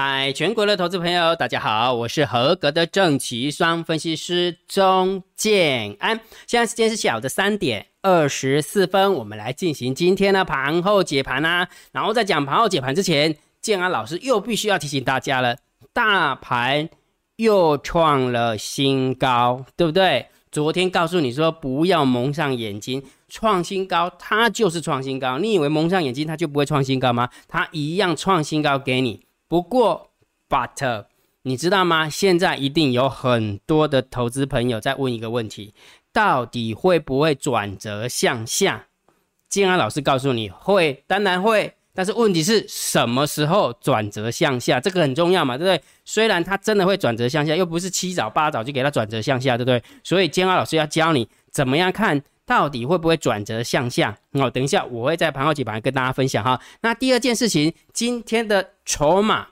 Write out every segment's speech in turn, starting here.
嗨，全国的投资朋友，大家好，我是合格的正奇双分析师钟建安。现在时间是下午的三点二十四分，我们来进行今天的盘后解盘啊。然后在讲盘后解盘之前，建安老师又必须要提醒大家了，大盘又创了新高，对不对？昨天告诉你说不要蒙上眼睛，创新高，它就是创新高。你以为蒙上眼睛它就不会创新高吗？它一样创新高给你。不过，but 你知道吗？现在一定有很多的投资朋友在问一个问题：到底会不会转折向下？建安老师告诉你会，当然会。但是问题是什么时候转折向下？这个很重要嘛，对不对？虽然它真的会转折向下，又不是七早八早就给它转折向下，对不对？所以建安老师要教你怎么样看到底会不会转折向下。哦，等一下我会在盘后几盘跟大家分享哈。那第二件事情，今天的。筹码，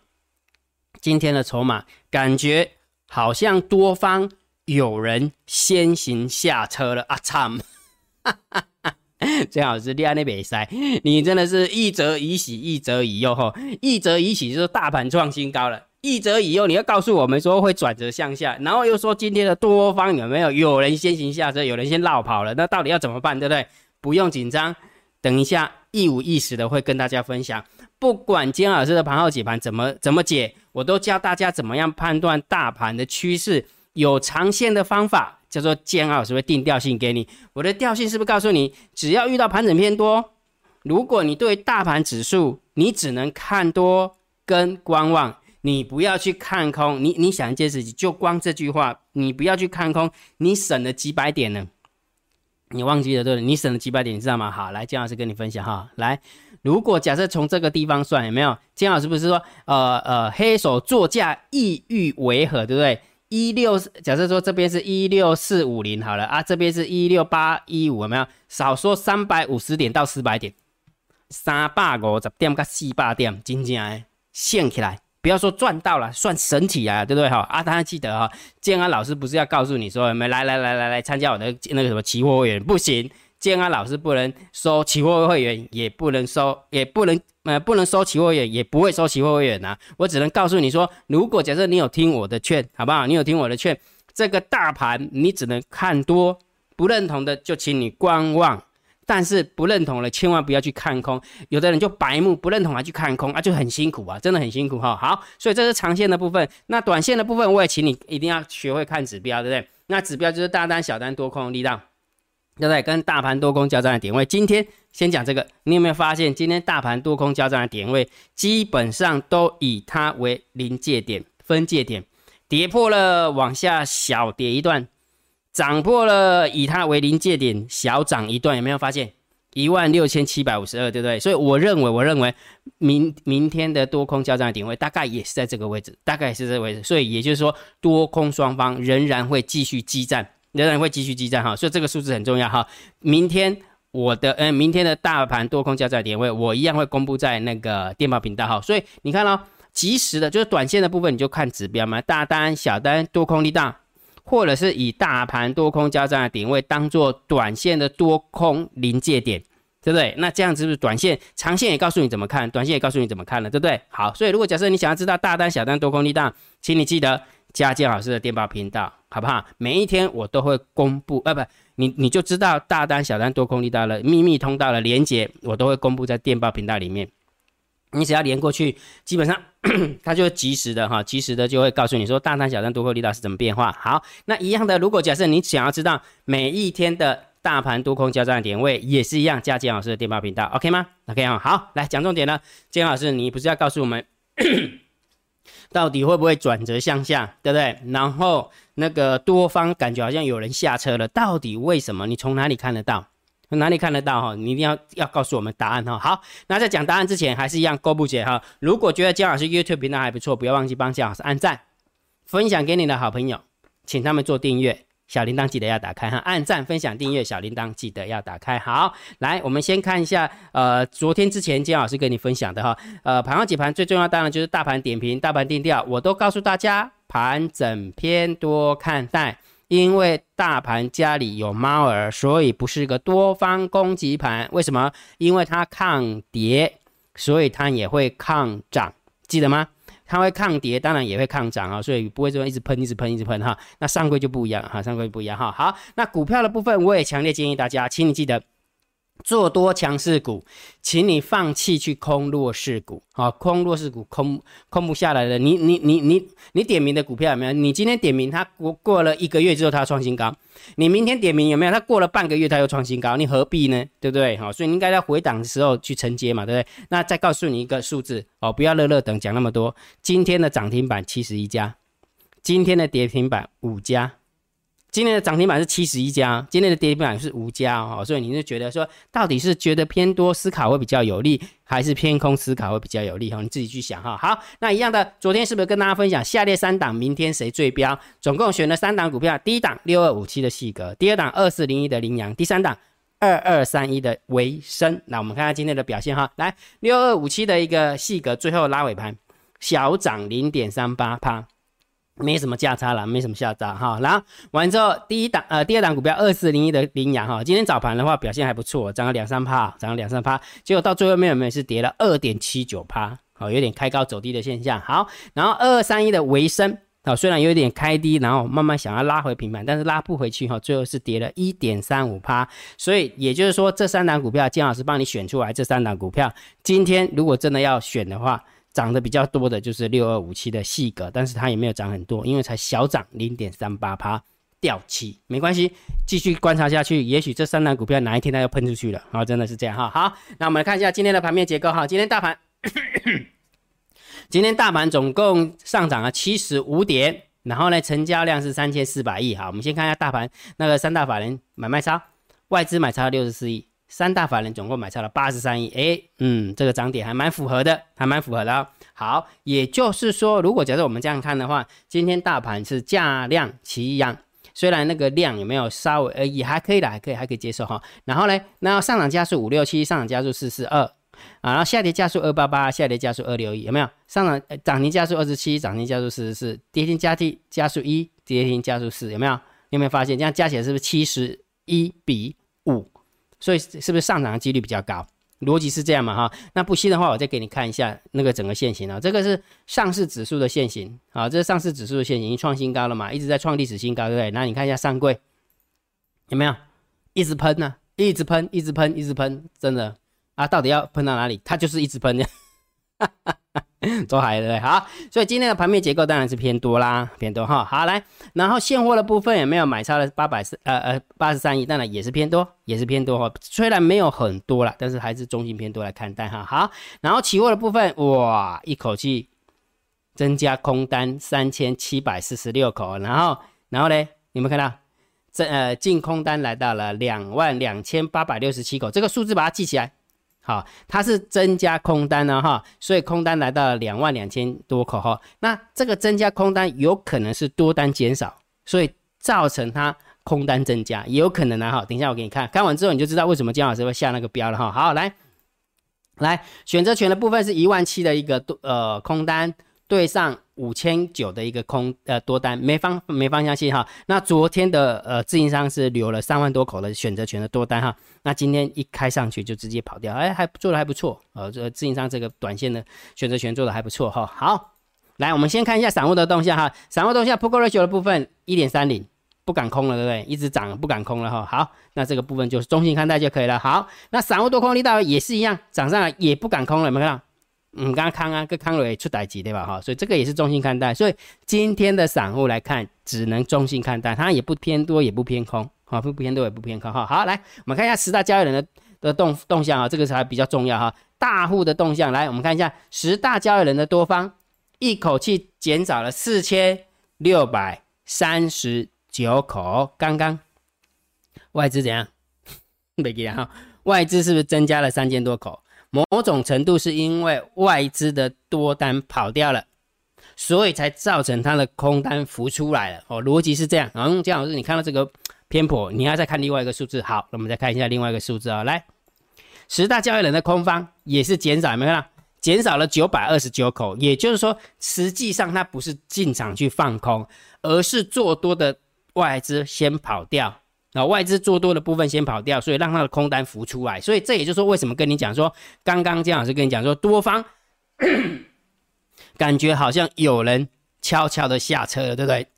今天的筹码感觉好像多方有人先行下车了啊！惨，最好是利安那边塞，你真的是一则以喜，一则以忧哈。一则以喜就是大盘创新高了，一则以忧你要告诉我们说会转折向下，然后又说今天的多方有没有有人先行下车，有人先绕跑了，那到底要怎么办，对不对？不用紧张，等一下一五一十的会跟大家分享。不管金老师的盘后解盘怎么怎么解，我都教大家怎么样判断大盘的趋势。有长线的方法，叫做金老师会定调性给你。我的调性是不是告诉你，只要遇到盘整偏多，如果你对大盘指数，你只能看多跟观望，你不要去看空。你你想一件事情，就光这句话，你不要去看空，你省了几百点呢？你忘记了对不对？你省了几百点，你知道吗？好，来金老师跟你分享哈，来。如果假设从这个地方算，有没有金老师不是说，呃呃，黑手作价意欲为何，对不对？一六，假设说这边是一六四五零好了啊，这边是一六八一五，有没有？少说三百五十点到四百点，三百五十点到四百点，真正的现起来，不要说赚到了，算神起来了，对不对哈？啊，大家记得哈，建安老师不是要告诉你说，有没来来来来来参加我的那个什么期货会员，不行。建安老师不能收期货会员，也不能收，也不能呃，不能收期货会员，也不会收期货会员呐。我只能告诉你说，如果假设你有听我的劝，好不好？你有听我的劝，这个大盘你只能看多，不认同的就请你观望。但是不认同了，千万不要去看空。有的人就白目，不认同还去看空啊，就很辛苦啊，真的很辛苦哈。好，所以这是长线的部分。那短线的部分，我也请你一定要学会看指标，对不对？那指标就是大单、小单、多空力量。对不对？跟大盘多空交战的点位，今天先讲这个。你有没有发现，今天大盘多空交战的点位，基本上都以它为临界点、分界点，跌破了往下小跌一段，涨破了以它为临界点小涨一段。有没有发现？一万六千七百五十二，对不对？所以我认为，我认为明明天的多空交战的点位大概也是在这个位置，大概也是这个位置。所以也就是说，多空双方仍然会继续激战。仍然会继续激战哈，所以这个数字很重要哈。明天我的嗯，明天的大盘多空交战点位，我一样会公布在那个电报频道哈。所以你看哦，及时的，就是短线的部分，你就看指标嘛，大单、小单、多空力大，或者是以大盘多空交战的点位当做短线的多空临界点，对不对？那这样子是不是短线、长线也告诉你怎么看，短线也告诉你怎么看了，对不对？好，所以如果假设你想要知道大单、小单、多空力大，请你记得。加建老师的电报频道，好不好？每一天我都会公布，呃不，你你就知道大单、小单、多空力道了秘密通道的连接，我都会公布在电报频道里面。你只要连过去，基本上 它就及时的哈，及时的就会告诉你说大单、小单、多空力道是怎么变化。好，那一样的，如果假设你想要知道每一天的大盘多空交战点位，也是一样，加建老师的电报频道，OK 吗？OK 啊，好，来讲重点了，建老师，你不是要告诉我们？到底会不会转折向下，对不对？然后那个多方感觉好像有人下车了，到底为什么？你从哪里看得到？哪里看得到？哈，你一定要要告诉我们答案哈。好，那在讲答案之前，还是一样，勾不姐哈。如果觉得姜老师 YouTube 频道还不错，不要忘记帮姜老师按赞，分享给你的好朋友，请他们做订阅。小铃铛记得要打开哈，按赞、分享、订阅，小铃铛记得要打开。好，来，我们先看一下，呃，昨天之前姜老师跟你分享的哈，呃，盘后解盘最重要当然就是大盘点评、大盘定调，我都告诉大家，盘整偏多看待，因为大盘家里有猫儿，所以不是个多方攻击盘。为什么？因为它抗跌，所以它也会抗涨，记得吗？它会抗跌，当然也会抗涨啊，所以不会说一直喷、一直喷、一直喷哈。那上柜就不一样哈，上柜不一样哈。好，那股票的部分，我也强烈建议大家，请你记得。做多强势股，请你放弃去空弱势股，好，空弱势股空空不下来的。你你你你你点名的股票有没有？你今天点名它过过了一个月之后它创新高，你明天点名有没有？它过了半个月它又创新高，你何必呢？对不对？好，所以你应该在回档的时候去承接嘛，对不对？那再告诉你一个数字哦，不要乐乐等讲那么多。今天的涨停板七十一家，今天的跌停板五家。今天的涨停板是七十一家，今天的跌停板是五家哦，所以你是觉得说，到底是觉得偏多思考会比较有利，还是偏空思考会比较有利哈？你自己去想哈。好，那一样的，昨天是不是跟大家分享下列三档，明天谁最标？总共选了三档股票，第一档六二五七的细格，第二档二四零一的羚羊，第三档二二三一的维生。那我们看看今天的表现哈，来六二五七的一个细格，最后拉尾盘小涨零点三八帕。没什么价差了，没什么下差哈。然后完之后，第一档呃，第二档股票二四零一的羚羊哈，今天早盘的话表现还不错，涨了两三趴，涨了两三趴，结果到最后面有没有是跌了二点七九趴，好，有点开高走低的现象。好，然后二二三一的维生，好，虽然有点开低，然后慢慢想要拉回平板，但是拉不回去哈，最后是跌了一点三五趴。所以也就是说，这三档股票，姜老师帮你选出来，这三档股票今天如果真的要选的话。涨得比较多的就是六二五七的细格，但是它也没有涨很多，因为才小涨零点三八趴，掉期没关系，继续观察下去，也许这三档股票哪一天它要喷出去了，好，真的是这样哈。好，那我们来看一下今天的盘面结构哈，今天大盘，今天大盘总共上涨了七十五点，然后呢，成交量是三千四百亿，哈，我们先看一下大盘那个三大法人买卖超，外资买超六十四亿。三大法人总共买超了八十三亿，哎，嗯，这个涨点还蛮符合的，还蛮符合的。好，也就是说，如果假设我们这样看的话，今天大盘是价量齐扬，虽然那个量有没有稍微呃也还可以的，还可以还可以接受哈。然后呢，那上涨加速五六七，上涨加速四四二啊，然后下跌加速二八八，下跌加速二六一，有没有？上涨涨停加速二十七，涨停加速四十四，跌停加停加速一，跌停加速四，有没有？有没有发现这样加起来是不是七十一比五？所以是不是上涨的几率比较高？逻辑是这样嘛哈？那不信的话，我再给你看一下那个整个线型啊。这个是上市指数的线型啊，这是上市指数的线型，创新高了嘛，一直在创历史新高，对不对？那你看一下上柜有没有一直喷呢？一直喷，一直喷，一直喷，真的啊？到底要喷到哪里？它就是一直喷的。走海对不对？好，所以今天的盘面结构当然是偏多啦，偏多哈。好来，然后现货的部分也没有买超了八百四呃呃八十三亿？当然也是偏多，也是偏多哈。虽然没有很多了，但是还是中性偏多来看待哈。好，然后期货的部分哇，一口气增加空单三千七百四十六口，然后然后呢，你们看到这呃净空单来到了两万两千八百六十七口，这个数字把它记起来。好，它是增加空单呢，哈，所以空单来到了两万两千多口哈。那这个增加空单有可能是多单减少，所以造成它空单增加，也有可能呢，哈。等一下我给你看看完之后你就知道为什么姜老师会下那个标了哈。好，来来，选择权的部分是一万七的一个多呃空单。对上五千九的一个空呃多单没方没方向性哈，那昨天的呃自营商是留了三万多口的选择权的多单哈，那今天一开上去就直接跑掉，哎还做的还不错，呃这自营商这个短线的选择权做的还不错哈。好，来我们先看一下散户的动向哈，散户动向 p o k ratio 的部分一点三零不敢空了对不对？一直涨不敢空了哈。好，那这个部分就是中性看待就可以了。好，那散户多空力道也是一样，涨上来也不敢空了，有没有看到？嗯，刚刚康啊，跟康伟出代级对吧？哈，所以这个也是中性看待。所以今天的散户来看，只能中性看待，它也不偏多，也不偏空，好，不偏多也不偏空。哈，好，来我们看一下十大交易人的的动动向啊，这个才比较重要哈。大户的动向，来我们看一下十大交易人的多方，一口气减少了四千六百三十九口。刚刚外资怎样？没给哈，外资是不是增加了三千多口？某种程度是因为外资的多单跑掉了，所以才造成它的空单浮出来了。哦，逻辑是这样。然后姜老师，你看到这个偏颇，你要再看另外一个数字。好，那我们再看一下另外一个数字啊。来，十大交易人的空方也是减少，有没有看到？减少了九百二十九口。也就是说，实际上它不是进场去放空，而是做多的外资先跑掉。那外资做多的部分先跑掉，所以让它的空单浮出来。所以这也就是说，为什么跟你讲说，刚刚姜老师跟你讲说，多方感觉好像有人悄悄的下车了，对不对？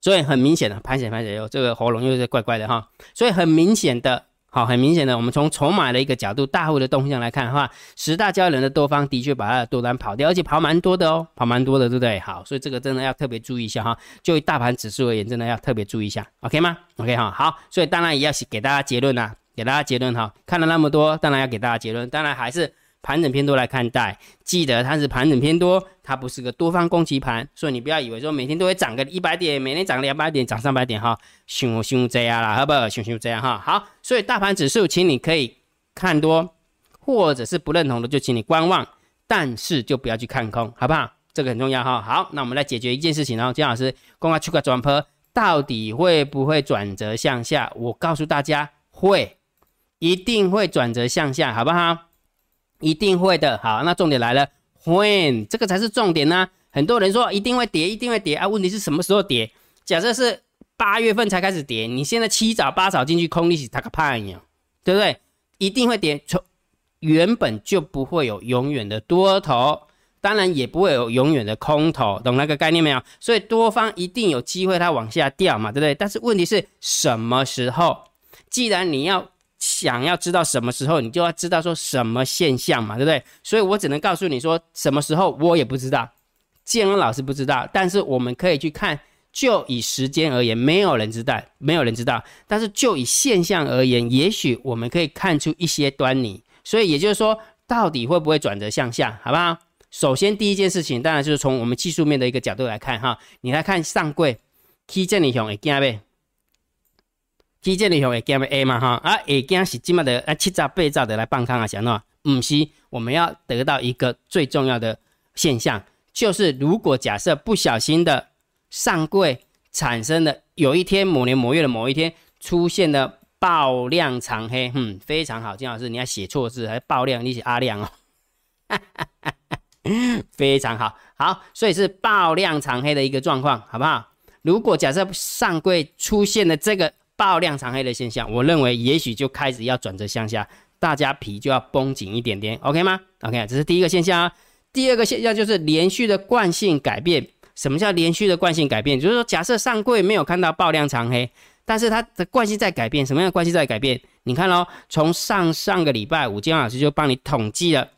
所以很明显的，盘血盘血又这个喉咙又是怪怪的哈，所以很明显的，好，很明显的，我们从筹码的一个角度，大户的动向来看的话，十大交易人的多方的确把他的多单跑掉，而且跑蛮多的哦，跑蛮多的，对不对？好，所以这个真的要特别注意一下哈，就大盘指数而言，真的要特别注意一下，OK 吗？OK 哈，好，所以当然也要给大家结论呐，给大家结论哈，看了那么多，当然要给大家结论，当然还是。盘整偏多来看待，记得它是盘整偏多，它不是个多方攻击盘，所以你不要以为说每天都会涨个一百点，每天涨两百点，涨三百点哈，凶凶这样啦，好不好？凶凶这样哈，好，所以大盘指数，请你可以看多，或者是不认同的就请你观望，但是就不要去看空，好不好？这个很重要哈。好，那我们来解决一件事情，然后姜老师公开出个转坡，到底会不会转折向下？我告诉大家，会，一定会转折向下，好不好？一定会的，好，那重点来了，when 这个才是重点呢。很多人说一定会跌，一定会跌啊，问题是什么时候跌？假设是八月份才开始跌，你现在七早八早进去空利息，它个判呀，对不对？一定会跌，从原本就不会有永远的多头，当然也不会有永远的空头，懂那个概念没有？所以多方一定有机会它往下掉嘛，对不对？但是问题是什么时候？既然你要。想要知道什么时候，你就要知道说什么现象嘛，对不对？所以我只能告诉你说什么时候，我也不知道，建恩老师不知道，但是我们可以去看，就以时间而言，没有人知道，没有人知道，但是就以现象而言，也许我们可以看出一些端倪。所以也就是说，到底会不会转折向下，好不好？首先第一件事情，当然就是从我们技术面的一个角度来看哈，你来看上柜，K 线里向会惊呗。基建里头会减 A 嘛哈，啊会减是今麦的啊七兆八兆的来放空啊，想喏，唔是，我们要得到一个最重要的现象，就是如果假设不小心的上柜产生的有一天某年某月的某一天出现的爆量长黑，嗯，非常好，金老师你要写错字还爆量，你写阿亮哦，哈哈哈非常好，好，所以是爆量长黑的一个状况，好不好？如果假设上柜出现了这个。爆量长黑的现象，我认为也许就开始要转折向下，大家皮就要绷紧一点点，OK 吗？OK，这是第一个现象啊。第二个现象就是连续的惯性改变。什么叫连续的惯性改变？就是说，假设上柜没有看到爆量长黑，但是它的惯性在改变。什么样的惯性在改变？你看喽，从上上个礼拜五，金老师就帮你统计了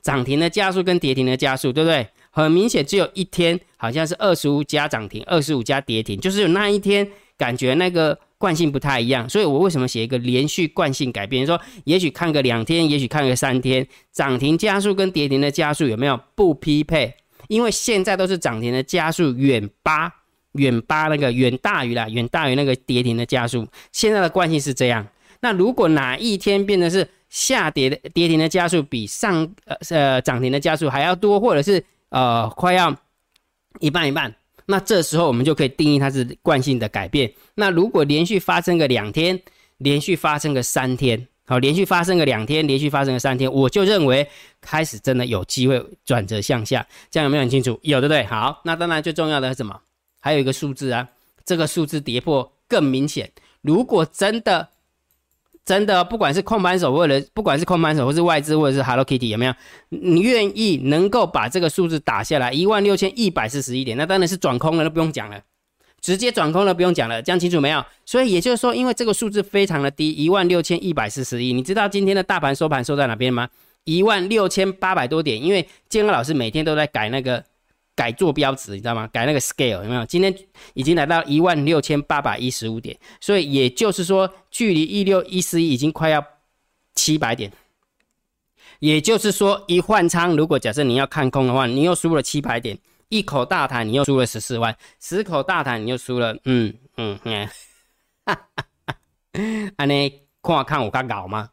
涨停的加速跟跌停的加速，对不对？很明显，只有一天好像是二十五加涨停，二十五加跌停，就是有那一天感觉那个。惯性不太一样，所以我为什么写一个连续惯性改变？说也许看个两天，也许看个三天，涨停加速跟跌停的加速有没有不匹配？因为现在都是涨停的加速远八远八那个远大于啦，远大于那个跌停的加速。现在的惯性是这样。那如果哪一天变得是下跌的跌停的加速比上呃呃涨停的加速还要多，或者是呃快要一半一半？那这时候我们就可以定义它是惯性的改变。那如果连续发生个两天，连续发生个三天，好，连续发生个两天，连续发生个三天，我就认为开始真的有机会转折向下。这样有没有很清楚？有，对不对？好，那当然最重要的是什么？还有一个数字啊，这个数字跌破更明显。如果真的。真的，不管是控盘手或者不管是控盘手，或是外资，或者是 Hello Kitty，有没有？你愿意能够把这个数字打下来，一万六千一百四十一点，那当然是转空了，那不用讲了，直接转空了，不用讲了，讲清楚没有？所以也就是说，因为这个数字非常的低，一万六千一百四十一，你知道今天的大盘收盘收在哪边吗？一万六千八百多点，因为建哥老师每天都在改那个。改坐标值，你知道吗？改那个 scale 有没有？今天已经来到一万六千八百一十五点，所以也就是说，距离一六一四一已经快要七百点。也就是说，一换仓，如果假设你要看空的话，你又输了七百点；一口大台，你又输了十四万；十口大台，你又输了，嗯嗯，哈哈哈，安尼看看有较搞吗？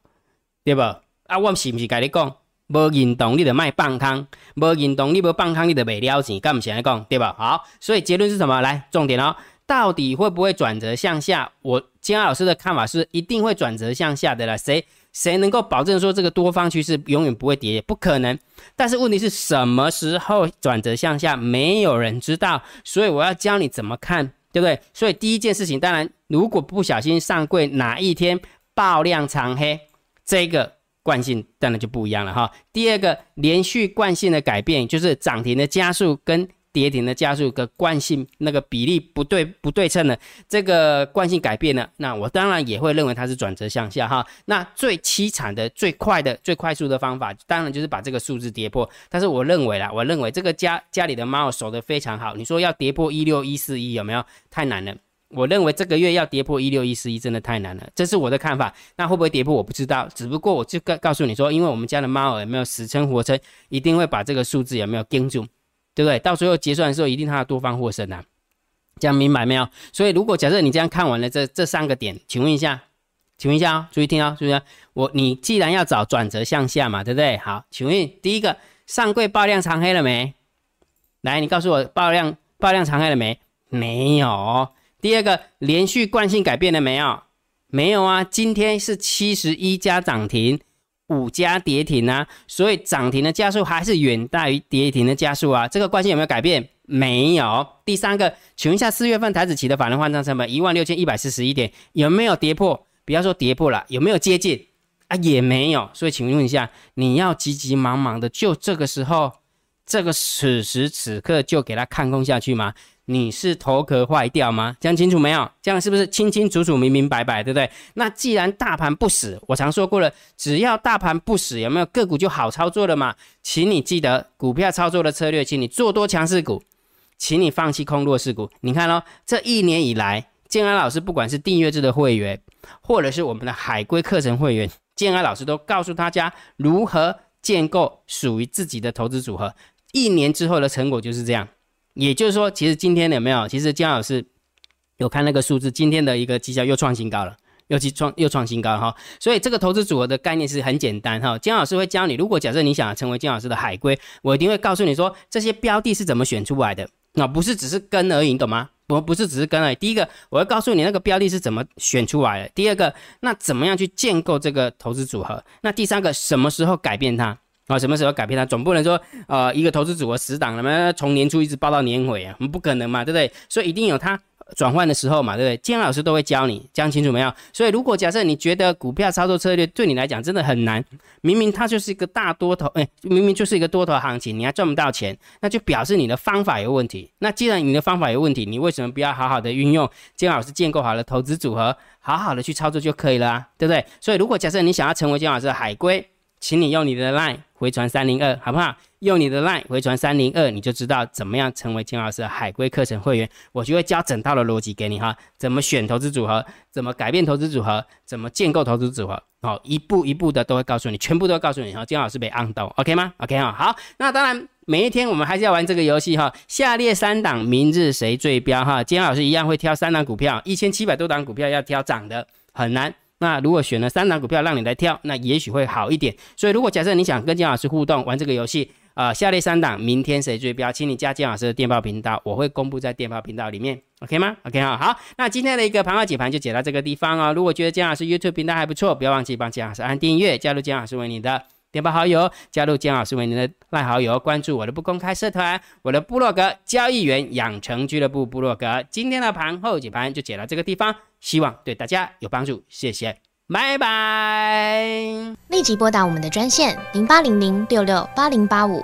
对不？啊，我是不是跟你讲？无认同你就卖放空，无认同你无放空你就袂了钱，敢唔是来讲对吧？好，所以结论是什么？来，重点哦，到底会不会转折向下？我金老师的看法是一定会转折向下的啦。谁谁能够保证说这个多方趋势永远不会跌？不可能。但是问题是什么时候转折向下？没有人知道。所以我要教你怎么看，对不对？所以第一件事情，当然如果不小心上柜哪一天爆量长黑，这个。惯性当然就不一样了哈。第二个连续惯性的改变，就是涨停的加速跟跌停的加速的惯性那个比例不对不对称的这个惯性改变呢，那我当然也会认为它是转折向下哈。那最凄惨的、最快的、最快速的方法，当然就是把这个数字跌破。但是我认为啦，我认为这个家家里的猫守得非常好。你说要跌破一六一四一有没有？太难了。我认为这个月要跌破一六一四一真的太难了，这是我的看法。那会不会跌破我不知道，只不过我就告告诉你说，因为我们家的猫儿有没有死撑活撑，一定会把这个数字有没有盯住，对不对？到最后结算的时候，一定它的多方获胜啊，这样明白没有？所以如果假设你这样看完了这这三个点，请问一下，请问一下哦，注意听哦，注意啊，我你既然要找转折向下嘛，对不对？好，请问第一个上柜爆量长黑了没？来，你告诉我爆量爆量长黑了没？没有。第二个连续惯性改变了没有？没有啊，今天是七十一家涨停，五家跌停啊，所以涨停的加速还是远大于跌停的加速啊。这个惯性有没有改变？没有。第三个，请问一下，四月份台子期的法人换账成本一万六千一百四十一点，有没有跌破？不要说跌破了，有没有接近啊？也没有。所以请问一下，你要急急忙忙的就这个时候，这个此时此刻就给他看空下去吗？你是头壳坏掉吗？讲清楚没有？这样是不是清清楚楚、明明白白，对不对？那既然大盘不死，我常说过了，只要大盘不死，有没有个股就好操作了嘛？请你记得股票操作的策略，请你做多强势股，请你放弃空弱势股。你看哦，这一年以来，建安老师不管是订阅制的会员，或者是我们的海归课程会员，建安老师都告诉大家如何建构属于自己的投资组合。一年之后的成果就是这样。也就是说，其实今天有没有？其实姜老师有看那个数字，今天的一个绩效又创新高了，又去创又创新高哈。所以这个投资组合的概念是很简单哈。姜老师会教你，如果假设你想要成为姜老师的海归，我一定会告诉你说这些标的是怎么选出来的。那不是只是跟而已，懂吗？不不是只是跟而已。第一个，我会告诉你那个标的是怎么选出来的。第二个，那怎么样去建构这个投资组合？那第三个，什么时候改变它？啊，什么时候改变它？总不能说，呃，一个投资组合死党，那么从年初一直报到年尾啊，不可能嘛，对不对？所以一定有它转换的时候嘛，对不对？金老师都会教你，讲清楚没有？所以如果假设你觉得股票操作策略对你来讲真的很难，明明它就是一个大多头，哎，明明就是一个多头行情，你还赚不到钱，那就表示你的方法有问题。那既然你的方法有问题，你为什么不要好好的运用金老师建构好的投资组合，好好的去操作就可以了啊，对不对？所以如果假设你想要成为金老师的海龟，请你用你的 line 回传三零二，好不好？用你的 line 回传三零二，你就知道怎么样成为金老师的海龟课程会员。我就会教整套的逻辑给你哈，怎么选投资组合，怎么改变投资组合，怎么建构投资组合，好，一步一步的都会告诉你，全部都告诉你哈。金老师被按到，OK 吗？OK 哈，好。那当然，每一天我们还是要玩这个游戏哈。下列三档，明日谁最标哈？金老师一样会挑三档股票，一千七百多档股票要挑涨的，很难。那如果选了三档股票让你来挑，那也许会好一点。所以如果假设你想跟姜老师互动玩这个游戏，啊，下列三档明天谁追标，请你加姜老师的电报频道，我会公布在电报频道里面，OK 吗？OK 啊，好，那今天的一个盘后解盘就解到这个地方哦。如果觉得姜老师 YouTube 频道还不错，不要忘记帮姜老师按订阅，加入姜老师为你的。点播好友，加入姜老师为您的赖好友，关注我的不公开社团，我的部落格交易员养成俱乐部部落格。今天的盘后解盘就解到这个地方，希望对大家有帮助，谢谢，拜拜。立即拨打我们的专线零八零零六六八零八五